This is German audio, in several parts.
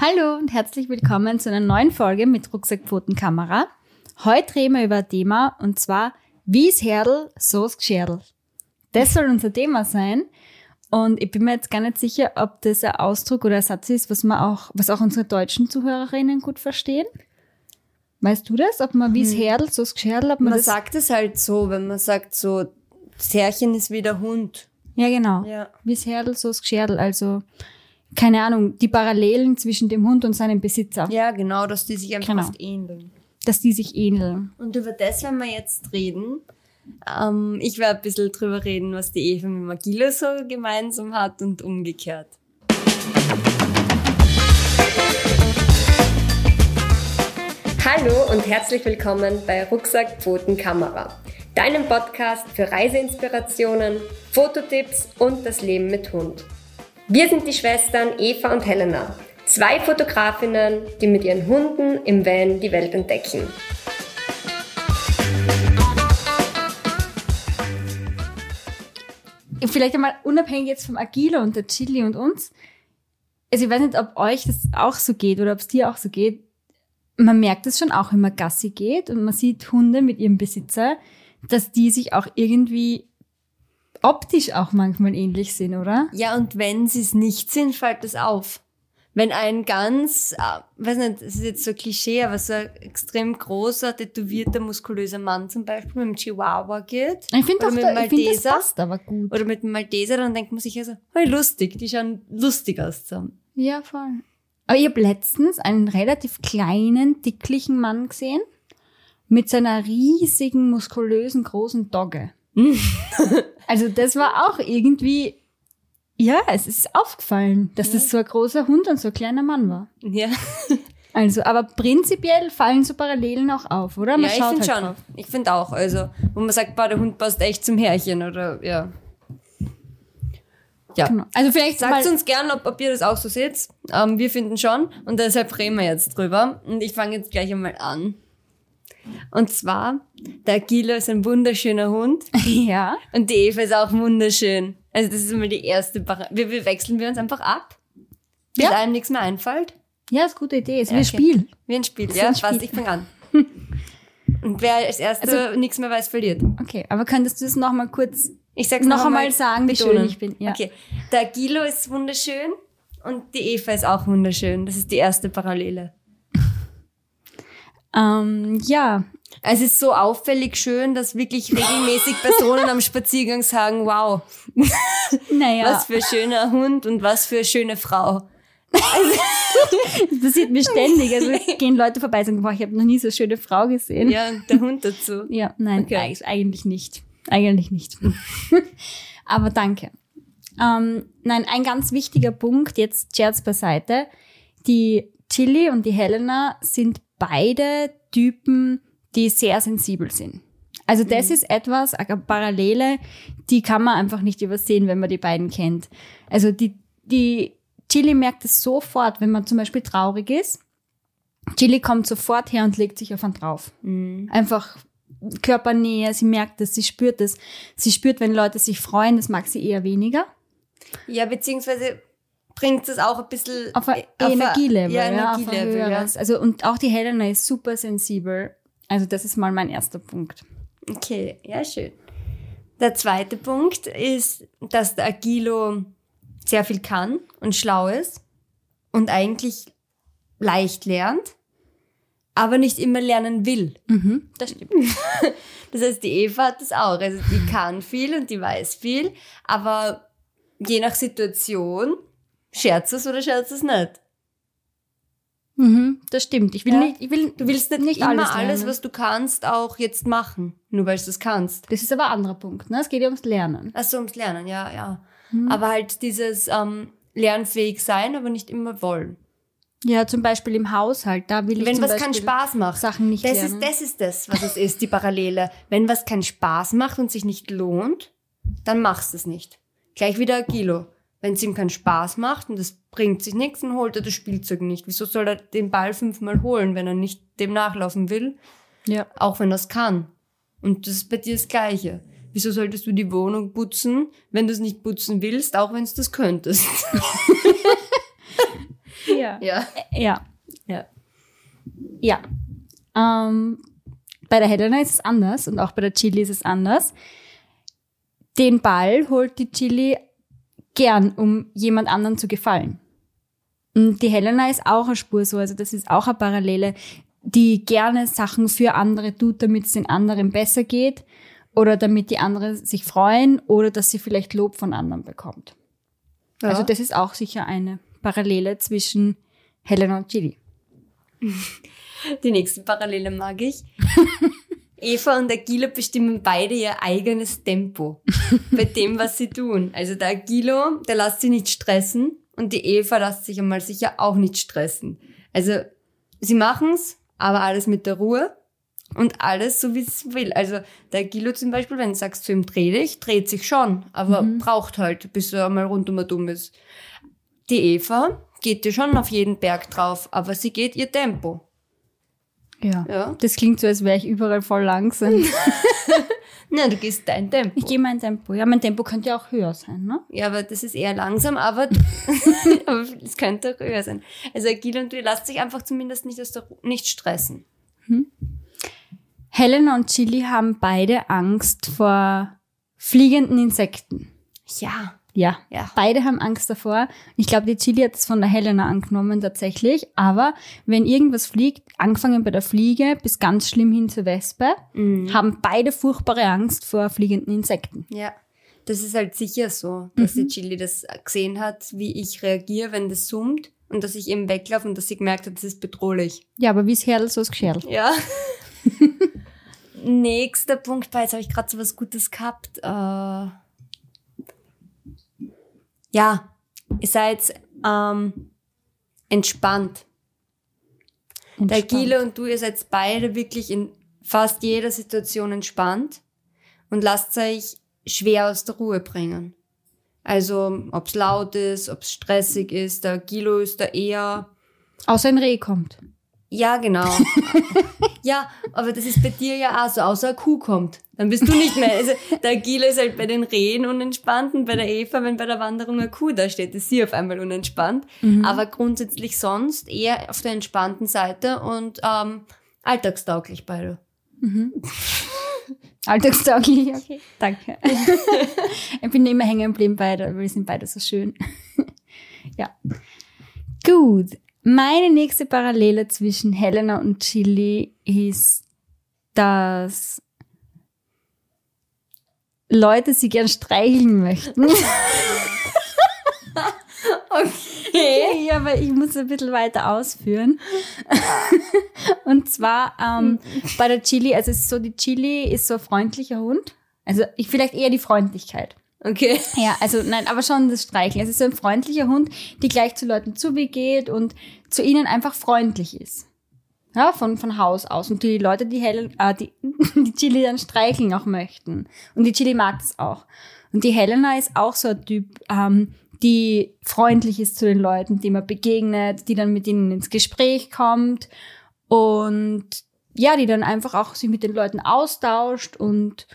Hallo und herzlich willkommen zu einer neuen Folge mit Rucksackpfotenkamera. Heute reden wir über ein Thema und zwar, wie es Herdel, so es Gscherdel. Das soll unser Thema sein. Und ich bin mir jetzt gar nicht sicher, ob das ein Ausdruck oder ein Satz ist, was man auch, was auch unsere deutschen Zuhörerinnen gut verstehen. Weißt du das? Ob man wie es Herdel, so Gscherdel, ob man, Man das... sagt es halt so, wenn man sagt so, das Herrchen ist wie der Hund. Ja, genau. Ja. Wie es Herdel, so Gscherdel. Also, keine Ahnung, die Parallelen zwischen dem Hund und seinem Besitzer. Ja, genau, dass die sich einfach Genau. oft ähneln. Dass die sich ähneln. Und über das werden wir jetzt reden. Ähm, ich werde ein bisschen drüber reden, was die Eva mit Magila so gemeinsam hat und umgekehrt. Hallo und herzlich willkommen bei Rucksack Pfoten Kamera, deinem Podcast für Reiseinspirationen, Fototipps und das Leben mit Hund. Wir sind die Schwestern Eva und Helena, zwei Fotografinnen, die mit ihren Hunden im Van die Welt entdecken. Vielleicht einmal unabhängig jetzt vom Agilo und der Chili und uns. Also ich weiß nicht, ob euch das auch so geht oder ob es dir auch so geht. Man merkt es schon auch, wenn man Gassi geht und man sieht Hunde mit ihrem Besitzer, dass die sich auch irgendwie optisch auch manchmal ähnlich sind, oder? Ja, und wenn sie es nicht sind, fällt es auf. Wenn ein ganz, äh, weiß nicht, das ist jetzt so ein Klischee, aber so ein extrem großer, tätowierter, muskulöser Mann zum Beispiel mit einem Chihuahua geht. Ich finde auch, mit da, ich find, das passt aber gut. Oder mit einem Malteser, dann denkt man sich also, hey, lustig, die schauen lustig aus zusammen. Ja, voll. Aber ich habe letztens einen relativ kleinen, dicklichen Mann gesehen mit seiner riesigen, muskulösen, großen Dogge. also das war auch irgendwie, ja, es ist aufgefallen, dass das so ein großer Hund und so ein kleiner Mann war. Ja, Also, aber prinzipiell fallen so Parallelen auch auf, oder? Man ja ich finde halt schon. drauf. Ich finde auch. Also, wo man sagt, boah, der Hund passt echt zum Herrchen oder ja. Ja. Genau. Also vielleicht Sagt uns gern, ob, ob ihr das auch so seht. Ähm, wir finden schon. Und deshalb reden wir jetzt drüber. Und ich fange jetzt gleich einmal an. Und zwar, der Gilo ist ein wunderschöner Hund. ja, Und die Eva ist auch wunderschön. Also das ist immer die erste Para wir, wir wechseln wir uns einfach ab. Bis Ja. einem nichts mehr einfällt. ja, ist eine gute Idee. Es ist Ja, wie ein okay. Spiel. Wie ein Spiel. ist Ja, ein passt. Spiel. Ich fange an. Und wer als Erster Also- nichts mehr weiß, verliert. Okay, aber könntest du es noch mal kurz Ich sag's noch noch einmal sagen, wie schön ich bin? Ja. Okay. Der Gilo ist wunderschön und die Eva ist auch wunderschön. Das ist die erste Parallele. Ähm, ja, Es ist so auffällig schön, dass wirklich regelmäßig Personen am Spaziergang sagen, wow, naja. was für ein schöner Hund und was für eine schöne Frau. Das passiert mir ständig. Also gehen Leute vorbei und sagen, boah, ich habe noch nie so eine schöne Frau gesehen. Ja, und der Hund dazu. Ja, nein, Okay. eig- eigentlich nicht. Eigentlich nicht. Aber danke. Ähm, nein, ein ganz wichtiger Punkt, jetzt Scherz beiseite. Die Chili und die Helena sind beide Typen, die sehr sensibel sind. Also das ist etwas, eine Parallele, die kann man einfach nicht übersehen, wenn man die beiden kennt. Also die, die Chili merkt es sofort, wenn man zum Beispiel traurig ist. Chili kommt sofort her und legt sich auf einen drauf. Einfach Körpernähe, sie merkt es, sie spürt es. Sie spürt, wenn Leute sich freuen, das mag sie eher weniger. Ja, beziehungsweise bringt es auch ein bisschen Auf ein Energielevel. Ja, ja, Energielevel, ja. höheres. Also, und auch die Helena ist super sensibel. Also, das ist mal mein erster Punkt. Okay, ja, schön. Der zweite Punkt ist, dass der Agilo sehr viel kann und schlau ist und eigentlich leicht lernt, aber nicht immer lernen will. Mhm, das stimmt. Das heißt, die Eva hat das auch. Also die kann viel und die weiß viel, aber je nach Situation scherzt es oder scherzt es nicht. Mhm, das stimmt. Ich will Ja. nicht, ich will, Du willst nicht, Nicht immer alles alles, was du kannst, auch jetzt machen, nur weil du es kannst. das ist aber ein anderer Punkt, ne? Es geht ja ums Lernen. Ach so, ums Lernen, ja, ja. Mhm. Aber halt dieses ähm, lernfähig sein, aber nicht immer wollen. Ja, zum Beispiel im Haushalt, da will ich Wenn was Beispiel keinen Spaß macht. Sachen nicht das lernen. ist, das ist das, was es ist, die Parallele. Wenn was keinen Spaß macht und sich nicht lohnt, dann machst du es nicht. Gleich wieder Agilo. Wenn es ihm keinen Spaß macht und es bringt sich nichts, dann holt er das Spielzeug nicht. Wieso soll er den Ball fünfmal holen, wenn er nicht dem nachlaufen will? Ja. Auch wenn er es kann. Und das ist bei dir das Gleiche. Wieso solltest du die Wohnung putzen, wenn du es nicht putzen willst, auch wenn du das könntest? Ja. Ja. Ja. Ja. Ja. Ähm, bei der Helena ist es anders und auch bei der Chili ist es anders. Den Ball holt die Chili gern, um jemand anderen zu gefallen. Und die Helena ist auch eine Spur so, also das ist auch eine Parallele, die gerne Sachen für andere tut, damit es den anderen besser geht oder damit die anderen sich freuen oder dass sie vielleicht Lob von anderen bekommt. Ja. Also das ist auch sicher eine Parallele zwischen Helena und Chili. Die nächste Parallele mag ich. Eva und Agilo bestimmen beide ihr eigenes Tempo bei dem, was sie tun. Also der Agilo, der lässt sich nicht stressen und die Eva lässt sich einmal sicher auch nicht stressen. Also sie machen's, aber alles mit der Ruhe und alles so, wie es will. Also der Agilo zum Beispiel, wenn du sagst zu ihm, dreh dich, dreht sich schon, aber braucht halt, bis er mal rundum dumm ist. Die Eva geht dir schon auf jeden Berg drauf, aber sie geht ihr Tempo. Ja. Ja. Das klingt so, als wäre ich überall voll langsam. Na, du gehst dein Tempo. Ich gehe mein Tempo. Ja, mein Tempo könnte ja auch höher sein, ne? Ja, aber das ist eher langsam, aber, es könnte auch höher sein. Also Agil und du lasst sich einfach zumindest nicht aus der Ru- nicht stressen. Helena und Chili haben beide Angst vor fliegenden Insekten. Ja. Ja, Ja. beide haben Angst davor. Ich glaube, die Chili hat es von der Helena angenommen tatsächlich. Aber wenn irgendwas fliegt, angefangen bei der Fliege bis ganz schlimm hin zur Wespe, haben beide furchtbare Angst vor fliegenden Insekten. Ja. Das ist halt sicher so, dass die Chili das gesehen hat, wie ich reagiere, wenn das summt und dass ich eben weglaufe und dass sie gemerkt hat, das ist bedrohlich. Ja, aber wie es Herrl, so ist Gescherl. Ja. Nächster Punkt, weil jetzt habe ich gerade so was Gutes gehabt. Äh, ja, ihr seid ähm, entspannt. Der Gile und du, ihr seid beide wirklich in fast jeder Situation entspannt und lasst euch schwer aus der Ruhe bringen. Also, ob's laut ist, ob's stressig ist, der Gilo ist da eher Außer ein Reh kommt. ja, genau. ja, aber das ist bei dir ja auch so, außer eine Kuh kommt. Dann bist du nicht mehr. Also, der Agile ist halt bei den Rehen unentspannt und bei der Eva, wenn bei der Wanderung eine Kuh da steht, ist sie auf einmal unentspannt. Aber grundsätzlich sonst eher auf der entspannten Seite und ähm, alltagstauglich beide. Alltagstauglich, okay. Danke. ich bin immer hängen geblieben beide, weil wir sind beide so schön. ja. Gut. Meine nächste Parallele zwischen Helena und Chili ist, dass Leute sie gern streicheln möchten. Okay. ja, aber ich muss ein bisschen weiter ausführen. Und zwar ähm, bei der Chili, also es ist so, die Chili ist so ein freundlicher Hund. Also ich vielleicht eher die Freundlichkeit. Okay. Ja, also nein, aber schon das Streicheln. Es ist so ein freundlicher Hund, die gleich zu Leuten zugeht und zu ihnen einfach freundlich ist. Ja, von, von Haus aus. Und die Leute, die, Helen, äh, die, die Chili dann streicheln auch möchten. Und die Chili mag das auch. Und die Helena ist auch so ein Typ, ähm, die freundlich ist zu den Leuten, die man begegnet, die dann mit ihnen ins Gespräch kommt und ja, die dann einfach auch sich mit den Leuten austauscht und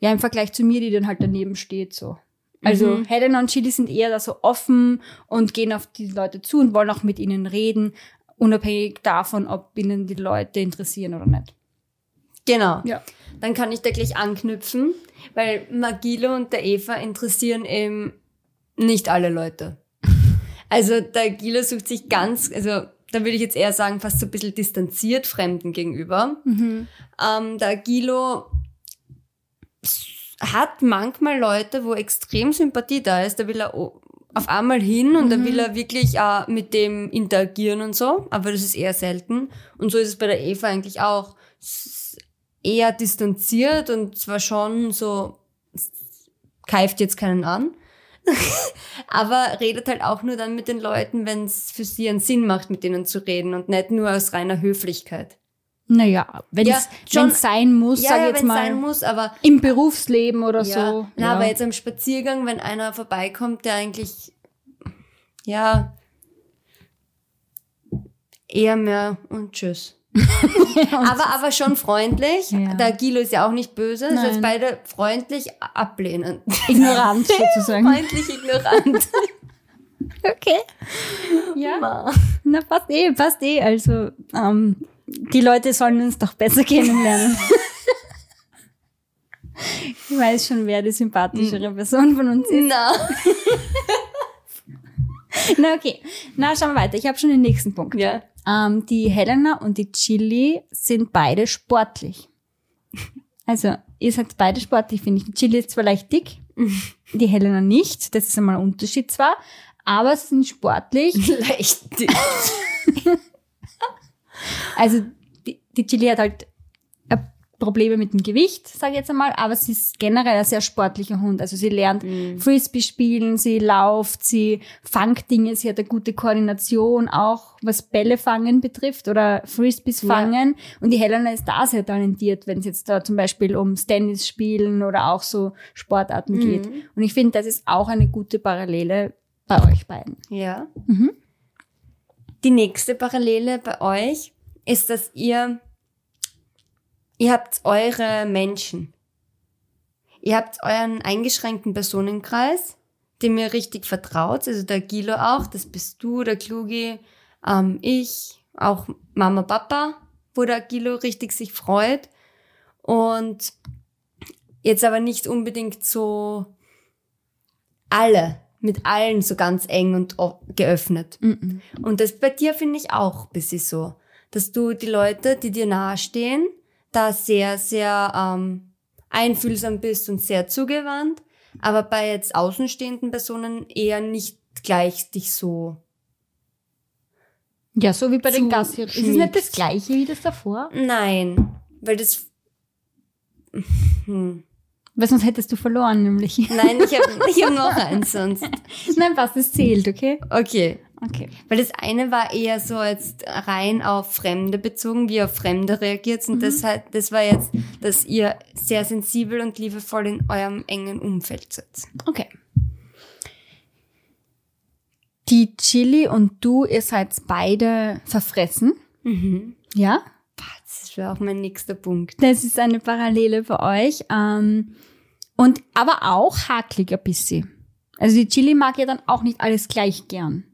ja, im Vergleich zu mir, die dann halt daneben steht, so. Also Helena und Chili sind eher da so offen und gehen auf die Leute zu und wollen auch mit ihnen reden, unabhängig davon, ob ihnen die Leute interessieren oder nicht. Genau. Ja. Dann kann ich da gleich anknüpfen, weil Magilo und der Eva interessieren eben nicht alle Leute. Also der Gilo sucht sich ganz, also da würde ich jetzt eher sagen, fast so ein bisschen distanziert Fremden gegenüber. Ähm, der Gilo hat manchmal Leute, wo extrem Sympathie da ist, da will er auf einmal hin und da will er wirklich auch mit dem interagieren und so, aber das ist eher selten. Und so ist es bei der Eva eigentlich auch. Eher distanziert und zwar schon so, keift jetzt keinen an, aber redet halt auch nur dann mit den Leuten, wenn es für sie einen Sinn macht, mit denen zu reden und nicht nur aus reiner Höflichkeit. Naja, wenn Ja, es schon- sein muss, Ja, sag ich ja jetzt mal, sein muss, aber im Berufsleben oder ja, so. Na, aber jetzt am Spaziergang, wenn einer vorbeikommt, der eigentlich, ja, eher mehr und tschüss. aber, aber schon freundlich. Der Gilo ist ja auch nicht böse. Das heißt, beide freundlich ablehnen. Ignorant sozusagen. freundlich ignorant. Okay. Ja. Na, passt eh, passt eh. Also, ähm, die Leute sollen uns doch besser kennenlernen. ich weiß schon, wer die sympathischere Person von uns ist. Na. Na, okay. Na, schauen wir weiter. Ich habe schon den nächsten Punkt. Ja. Ähm, die Helena und die Chili sind beide sportlich. Also, ihr seid beide sportlich, finde ich. Die Chili ist zwar leicht dick, die Helena nicht. Das ist einmal ein Unterschied zwar, aber sie sind sportlich. Leicht dick. Also, die, die Chili hat halt äh, Probleme mit dem Gewicht, sage ich jetzt einmal, aber sie ist generell ein sehr sportlicher Hund. Also sie lernt Frisbee spielen, sie lauft, sie fangt Dinge, sie hat eine gute Koordination, auch was Bälle fangen betrifft oder Frisbees Ja. fangen. Und die Helena ist da sehr talentiert, wenn es jetzt da zum Beispiel ums Tennis spielen oder auch so Sportarten geht. Und ich finde, das ist auch eine gute Parallele bei euch beiden. Ja. Mhm. Die nächste Parallele bei euch ist, dass ihr, ihr habt eure Menschen. Ihr habt euren eingeschränkten Personenkreis, dem ihr richtig vertraut. Also der Gilo auch, das bist du, der Klugi, ähm, ich, auch Mama, Papa, wo der Gilo richtig sich freut. Und jetzt aber nicht unbedingt so alle, mit allen so ganz eng und geöffnet. Mhm. Und das bei dir finde ich auch ein bisschen so, dass du die Leute, die dir nahestehen, da sehr, sehr ähm, einfühlsam bist und sehr zugewandt, aber bei jetzt außenstehenden Personen eher nicht gleich dich so. Ja, so wie bei den Gassi. Ist es nicht das gleiche wie das davor? Nein, weil das. Hm. Weil sonst hättest du verloren, nämlich. Nein, ich habe ich hab noch eins sonst. Nein, passt, das zählt, okay? Okay. Okay. Weil das eine war eher so jetzt rein auf Fremde bezogen, wie auf Fremde reagiert. Und das, hat, das war jetzt, dass ihr sehr sensibel und liebevoll in eurem engen Umfeld seid. Okay. Die Chili und du, ihr seid beide verfressen. Mhm. Ja? Das wäre auch mein nächster Punkt. Das ist eine Parallele für euch. Ähm, und aber auch haklig ein bisschen. Also die Chili mag ja dann auch nicht alles gleich gern.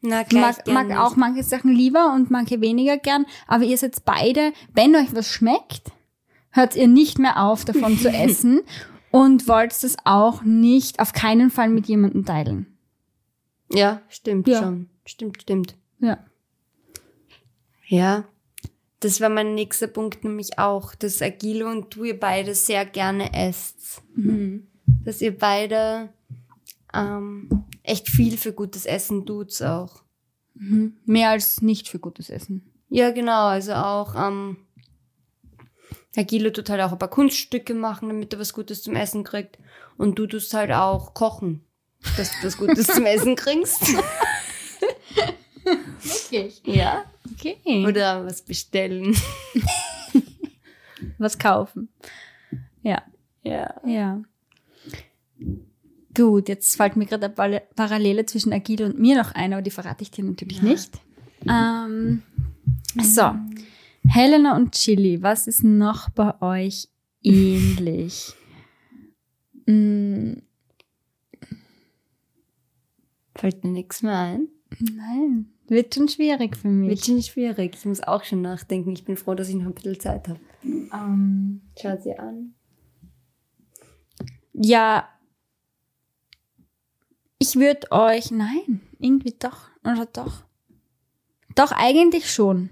Na, gleich mag, gern mag auch manche Sachen lieber und manche weniger gern. Aber ihr seid beide, wenn euch was schmeckt, hört ihr nicht mehr auf, davon zu essen und wollt das auch nicht auf keinen Fall mit jemandem teilen. Ja, stimmt Ja. schon. Stimmt, stimmt. Ja. Ja. Das war mein nächster Punkt nämlich auch, dass Agilo und du ihr beide sehr gerne esst. Mhm. Dass ihr beide ähm, echt viel für gutes Essen tut auch. Mhm. Mehr als nicht für gutes Essen. Ja, genau. Also auch, ähm, Herr Gilo tut halt auch ein paar Kunststücke machen, damit er was Gutes zum Essen kriegt. Und du tust halt auch kochen, dass du was Gutes zum Essen kriegst. Wirklich? Ja. Okay. Oder was bestellen. was kaufen. Ja. Ja. Ja. Gut, jetzt fällt mir gerade eine Parallele zwischen Agile und mir noch ein, aber die verrate ich dir natürlich nicht. Ähm, so, Helena und Chili, was ist noch bei euch ähnlich? Fällt mir nichts mehr ein. Nein, wird schon schwierig für mich. Wird schon schwierig. Ich muss auch schon nachdenken. Ich bin froh, dass ich noch ein bisschen Zeit habe. Ähm, Schaut sie an. ja, ich würde euch, nein, irgendwie doch, oder doch. Doch, eigentlich schon.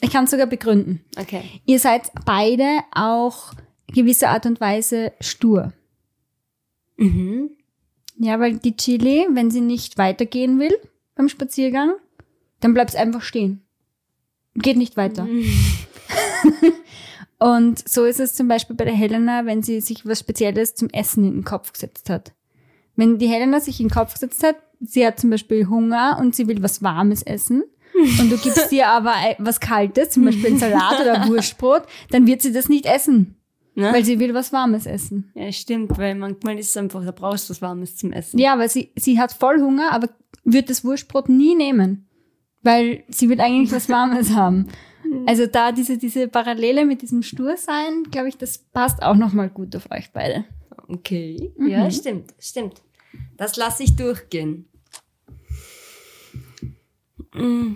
Ich kann es sogar begründen. Okay. Ihr seid beide auch gewisser Art und Weise stur. Mhm. Ja, weil die Chili, wenn sie nicht weitergehen will beim Spaziergang, dann bleibt es einfach stehen. Geht nicht weiter. Und so ist es zum Beispiel bei der Helena, wenn sie sich was Spezielles zum Essen in den Kopf gesetzt hat. Wenn die Helena sich in den Kopf gesetzt hat, sie hat zum Beispiel Hunger und sie will was Warmes essen und du gibst ihr aber was Kaltes, zum Beispiel einen Salat oder Wurstbrot, dann wird sie das nicht essen, Ne? weil sie will was Warmes essen. ja, stimmt, weil manchmal ist es einfach, da brauchst du was Warmes zum Essen. Ja, weil sie, sie hat voll Hunger, aber wird das Wurstbrot nie nehmen. Weil sie will eigentlich was Warmes haben. Also da diese, diese Parallele mit diesem Stursein, glaube ich, das passt auch nochmal gut auf euch beide. Okay. Ja, stimmt, stimmt. Das lasse ich durchgehen. Mm.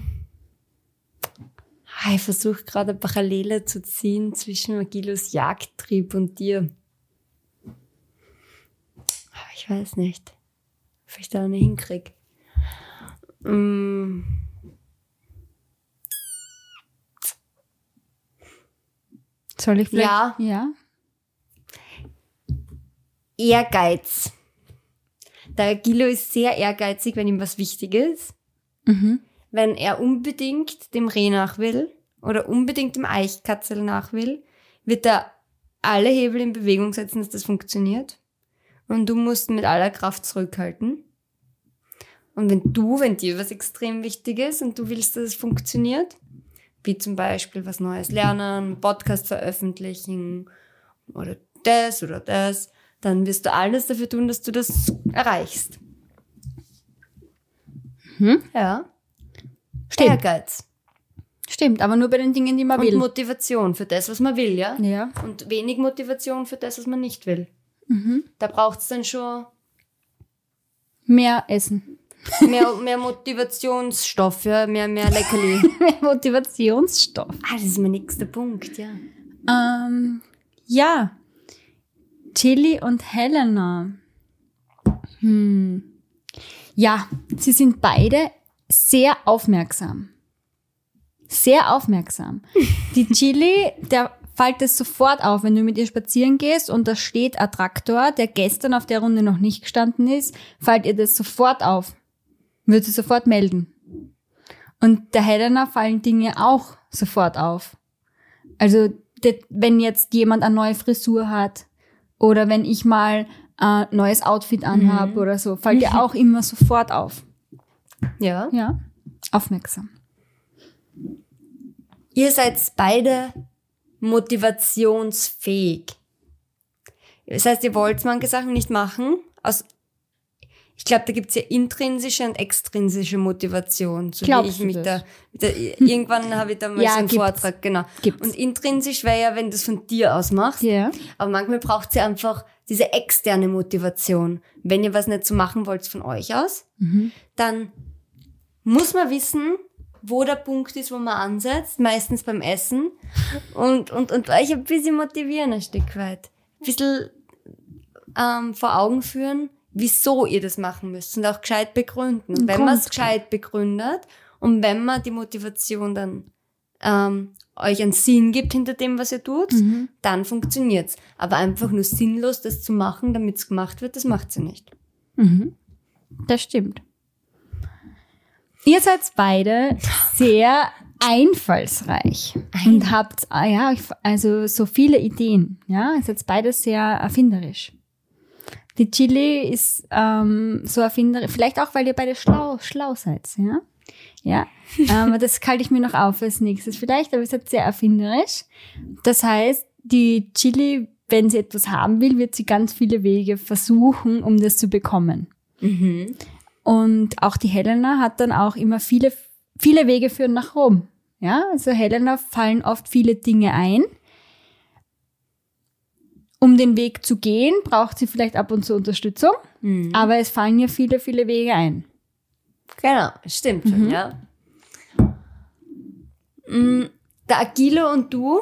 Ah, Ich versuche gerade eine Parallele zu ziehen zwischen Magilos Jagdtrieb und dir. Aber ich weiß nicht, ob ich da eine hinkrieg. Mm. Soll ich vielleicht? Ja. Ja. Ehrgeiz. Der Gilo ist sehr ehrgeizig, wenn ihm was wichtig ist. Mhm. Wenn er unbedingt dem Reh nach will oder unbedingt dem Eichkatzel nach will, wird er alle Hebel in Bewegung setzen, dass das funktioniert. Und du musst mit aller Kraft zurückhalten. Und wenn du, wenn dir was extrem wichtig ist und du willst, dass es funktioniert, wie zum Beispiel was Neues lernen, Podcast veröffentlichen oder das oder das, dann wirst du alles dafür tun, dass du das erreichst. Mhm. Ja. Stimmt. Ehrgeiz. Stimmt, aber nur bei den Dingen, die man Und will. Motivation für das, was man will, ja? ja. Und wenig Motivation für das, was man nicht will. Mhm. Da braucht es dann schon Mehr Essen. mehr, mehr Motivationsstoff, ja? mehr, mehr Leckerli. Mehr Motivationsstoff. ah, das ist mein nächster Punkt, ja. Ähm, ja. Tilly und Helena. Hm. Ja, sie sind beide sehr aufmerksam. Sehr aufmerksam. Die Chili, der fällt es sofort auf, wenn du mit ihr spazieren gehst und da steht ein Traktor, der gestern auf der Runde noch nicht gestanden ist, fällt ihr das sofort auf. Wird sie sofort melden. Und der Helena fallen Dinge auch sofort auf. Also, wenn jetzt jemand eine neue Frisur hat oder wenn ich mal ein neues Outfit anhab oder so, fällt ihr auch immer sofort auf. Ja. Ja, aufmerksam. Ihr seid beide motivationsfähig. Das heißt, ihr wollt manche Sachen nicht machen. Aus, ich glaube, da gibt's ja intrinsische und extrinsische Motivation. So Glaubst wie ich du mich das? da, der, irgendwann habe ich da mal Ja, so einen gibt's. Vortrag, genau. Gibt's. Und intrinsisch wäre ja, wenn du es von dir aus machst. Ja. Aber manchmal braucht ihr einfach diese externe Motivation. Wenn ihr was nicht so machen wollt von euch aus, dann muss man wissen, wo der Punkt ist, wo man ansetzt, meistens beim Essen und, und, und euch ein bisschen motivieren ein Stück weit. Ein bisschen ähm, vor Augen führen, wieso ihr das machen müsst und auch gescheit begründen. Und wenn man es gescheit begründet und wenn man die Motivation dann ähm, euch einen Sinn gibt hinter dem, was ihr tut, dann funktioniert's. Aber einfach nur sinnlos das zu machen, damit es gemacht wird, das macht sie nicht. Mhm. Das stimmt. Ihr seid beide sehr einfallsreich und habt ah ja also so viele Ideen. Ja, ihr seid beide sehr erfinderisch. Die Chili ist ähm, so erfinderisch, vielleicht auch, weil ihr beide schlau, schlau seid. Ja, ja. ähm, das halte ich mir noch auf als nächstes vielleicht, aber ihr seid sehr erfinderisch. Das heißt, die Chili, wenn sie etwas haben will, wird sie ganz viele Wege versuchen, um das zu bekommen. Und auch die Helena hat dann auch immer viele, viele Wege führen nach Rom. Ja, also Helena fallen oft viele Dinge ein. Um den Weg zu gehen, braucht sie vielleicht ab und zu Unterstützung, aber es fallen ihr viele, viele Wege ein. Genau, stimmt schon, ja. Mm, Der Agilo und du,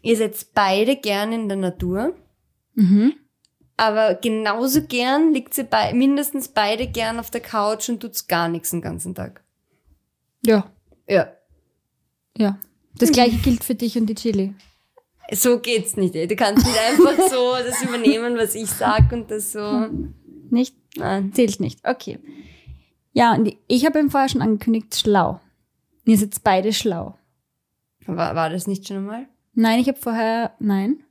ihr seid beide gern in der Natur, aber genauso gern liegt sie bei, mindestens beide gern auf der Couch und tut's gar nichts den ganzen Tag. Ja, Ja. ja. Das gleiche gilt für dich und die Chili. So geht's nicht, ey. Du kannst nicht einfach so das übernehmen, was ich sag und das so. Nicht? Nein. Zählt nicht. Okay. Ja, und ich habe ihm vorher schon angekündigt, schlau. Ihr seid beide schlau. War, war das nicht schon einmal? Nein, ich habe vorher, nein,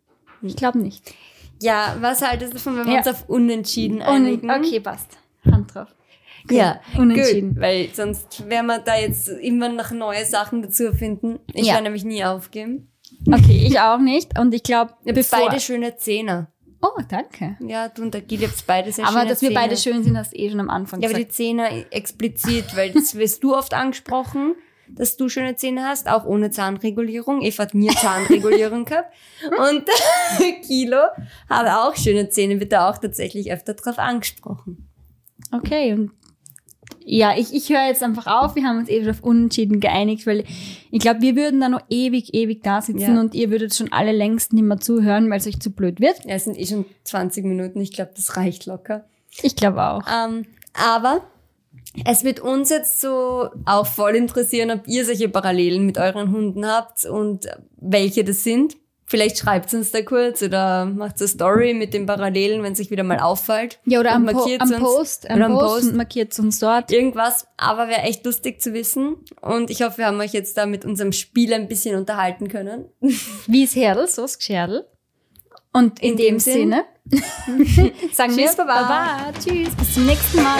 ich glaube nicht. Ja, was haltest du davon, wenn wir Ja. uns auf Unentschieden Un einigen? okay, passt. Hand drauf. Ja, Unentschieden. Gut, weil sonst werden wir da jetzt immer noch neue Sachen dazu erfinden. Ich Ja. werde nämlich nie aufgeben. Okay, ich auch nicht. Und ich glaube, bevor... beide schöne Zähne. Oh, danke. Ja, du und der Gil habt beide sehr Aber dass wir Zähne. beide schön sind, hast du eh schon am Anfang Ja, aber die gesagt. Zähne explizit, weil das wirst du oft angesprochen, dass du schöne Zähne hast, auch ohne Zahnregulierung. Eva hat mir Zahnregulierung gehabt. Und Kilo hat auch schöne Zähne, wird da auch tatsächlich öfter drauf angesprochen. Okay, und ja, ich, ich höre jetzt einfach auf. Wir haben uns eben auf Unentschieden geeinigt, weil ich glaube, wir würden da noch ewig, ewig da sitzen Ja. und ihr würdet schon alle längst nicht mehr zuhören, weil es euch zu blöd wird. Ja, es sind eh schon 20 Minuten. Ich glaube, das reicht locker. Ich glaube auch. Ähm, aber es wird uns jetzt so auch voll interessieren, ob ihr solche Parallelen mit euren Hunden habt und welche das sind. Vielleicht schreibt uns da kurz oder macht eine Story mit den Parallelen, wenn es euch wieder mal auffällt. Ja, oder Und am, po markiert's am uns. Post, am Oder am Post, Post. markiert uns dort. Irgendwas, aber wäre echt lustig zu wissen. Und ich hoffe, wir haben euch jetzt da mit unserem Spiel ein bisschen unterhalten können. Wie es Herdl, so ist Gescherdl. Und in, In dem, dem Sinn. Sinne sagen Tschüss, wir Baba. Baba. Tschüss, bis zum nächsten Mal.